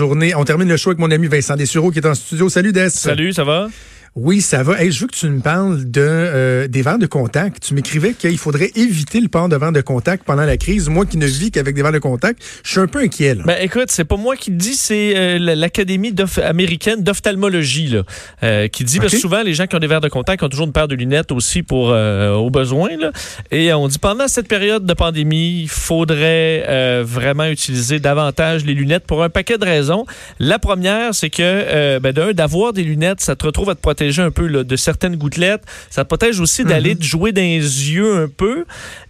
On termine le show avec mon ami Vincent Dessureau qui est en studio. Salut Des. Salut, ça va? Oui, ça va. Hey, je veux que tu me parles de euh, des verres de contact. Tu m'écrivais qu'il faudrait éviter le port de verres de contact pendant la crise. Moi qui ne vis qu'avec des verres de contact, je suis un peu inquiet. Là. Ben écoute, c'est pas moi qui le dis, c'est euh, l'Académie américaine d'ophtalmologie euh, qui dit parce que souvent les gens qui ont des verres de contact ont toujours une paire de lunettes aussi pour au besoin. Là. Et on dit pendant cette période de pandémie, il faudrait vraiment utiliser davantage les lunettes pour un paquet de raisons. La première, c'est que ben, d'un d'avoir des lunettes, ça te retrouve à te protéger un peu de certaines gouttelettes. Ça protège aussi d'aller mm-hmm. jouer dans les yeux un peu.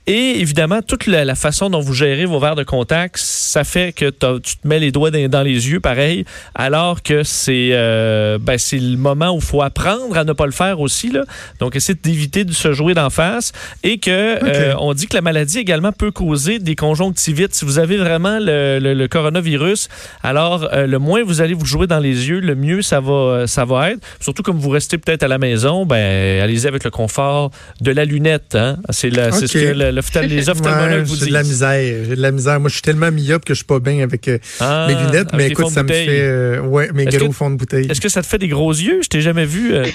Et évidemment, toute la, façon dont vous gérez vos verres de contact, ça fait que tu te mets les doigts dans, les yeux, pareil, alors que c'est euh, ben, le moment où il faut apprendre à ne pas le faire aussi. Là. Donc, essayer d'éviter de se jouer d'en face. Et que euh, on dit que la maladie également peut causer des conjonctivites. Si vous avez vraiment le, coronavirus, alors euh, le moins vous allez vous jouer dans les yeux, le mieux ça va, ça va être. Surtout comme vous restez peut-être à la maison, ben allez-y avec le confort de la lunette. Hein? C'est ce que les ophtalmologues vous disent. J'ai de la misère. J'ai de la misère. Moi, je suis tellement myope que je suis pas bien avec euh, ah, mes lunettes. Mais écoute, ça me fait. Euh, ouais, mes gros fonds de bouteille. Est-ce que ça te fait des gros yeux? Je t'ai jamais vu. Euh,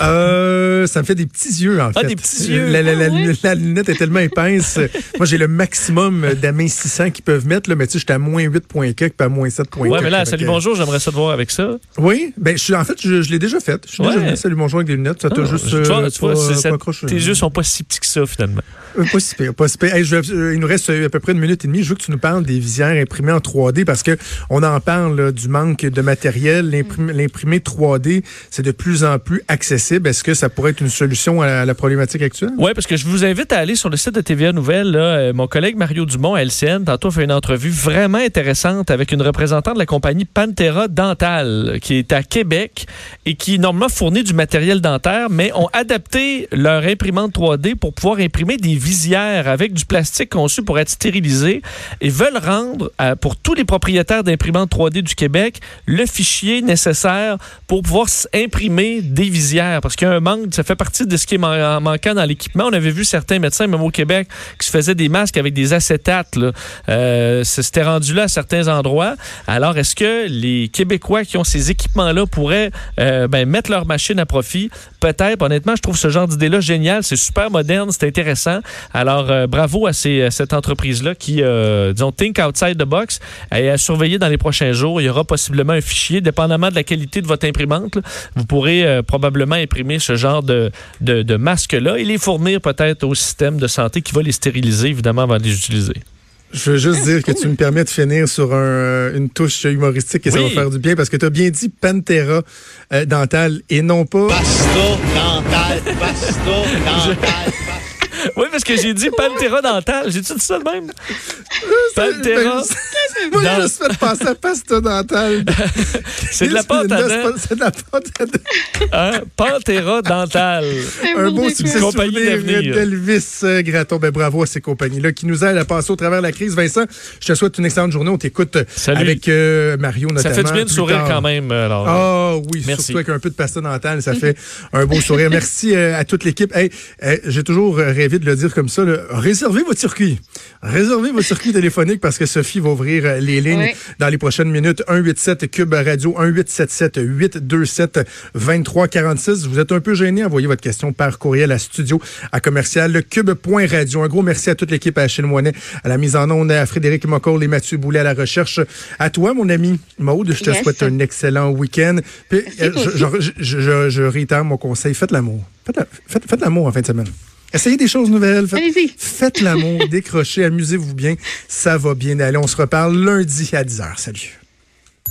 euh, ça me fait des petits yeux, en ah, fait. des petits yeux. La, ah, lunette est tellement épaisse. Moi, j'ai le maximum d'amincissants qu'ils peuvent mettre, là, mais tu sais, j'étais à moins 8 points pas à moins 7 points Ouais, mais là, salut, bonjour, j'aimerais ça te voir avec ça. Oui, ben, je suis, en fait, je, l'ai déjà fait. Je suis déjà salut, bonjour avec des lunettes. Ça t'a ah, juste. Tu vois, tu vois tes yeux sont pas si petits que ça, finalement. Euh, pas si pire, pas si pire. Euh, il nous reste à peu près une minute et demie. Je veux que tu nous parles des visières imprimées en 3D parce que on en parle du manque de matériel. L'imprimé 3D, c'est de plus en plus accessible. Est-ce que ça pourrait être une solution à la, problématique actuelle? Oui, parce que je vous invite à aller sur le site de TVA Nouvelle. Euh, mon collègue Mario Dumont à LCN, tantôt, fait une entrevue vraiment intéressante avec une représentante de la compagnie Pantera Dental, qui est à Québec et qui, normalement, fournit du matériel dentaire, mais ont adapté leur imprimante 3D pour pouvoir imprimer des visières avec du plastique conçu pour être stérilisé et veulent rendre, pour tous les propriétaires d'imprimantes 3D du Québec, le fichier nécessaire pour pouvoir imprimer des visières. Parce qu'il y a un manque ça fait partie de ce qui est manquant dans l'équipement. On avait vu certains médecins, même au Québec, qui se faisaient des masques avec des acétates. Euh, C'était rendu là à certains endroits. Alors, est-ce que les Québécois qui ont ces équipements-là pourraient euh, ben, mettre leur machine à profit? Peut-être. Honnêtement, je trouve ce genre d'idée-là génial. C'est super moderne, c'est intéressant. Alors, euh, bravo à, cette entreprise-là qui, euh, disons, think outside the box et à surveiller dans les prochains jours. Il y aura possiblement un fichier, dépendamment de la qualité de votre imprimante. vous pourrez probablement imprimer ce genre de, de, masques-là et les fournir peut-être au système de santé qui va les stériliser, évidemment, avant de les utiliser. Je veux juste dire que tu me permets de finir sur une touche humoristique et ça va faire du bien parce que tu as bien dit Pantera euh, dental et non pas. Pasto dental, pasto dental. Oui, parce que j'ai dit Pantera dental. J'ai-tu dit ça de même? Pantera. Moi, je me suis fait passer à pasta dentale. c'est de la pâte à dents. C'est de la pâte à dents. Hein? Pantera dental. Un beau succès compagnie d'Elvis euh, Graton. Ben, bravo à ces compagnies-là qui nous aident à passer au travers de la crise. Vincent, je te souhaite une excellente journée. On t'écoute avec euh, Mario notamment. Ça fait du bien de sourire quand même. Ah oui, Merci. surtout avec un peu de pasta dentale. Ça fait un beau sourire. Merci euh, à toute l'équipe. Hey, J'ai toujours rêvé de le dire comme ça. Réservez votre circuit. Réservez votre circuit téléphonique parce que Sophie va ouvrir euh, les lignes dans les prochaines minutes. 187 Cube Radio, 1877 827 2346. Vous êtes un peu gêné, envoyez votre question par courriel à studio à commercial cube.radio. Un gros merci à toute l'équipe à Achille Moinet, à la mise en onde, à Frédéric Mocoll et Mathieu Boulet à la recherche. À toi, mon ami Maude, je te souhaite un excellent week-end. Euh, je, je, je, réitère mon conseil, faites l'amour. Faites, faites l'amour en fin de semaine. Essayez des choses nouvelles. Faites, faites l'amour, décrochez, amusez-vous bien. Ça va bien aller. On se reparle lundi à 10h. Salut.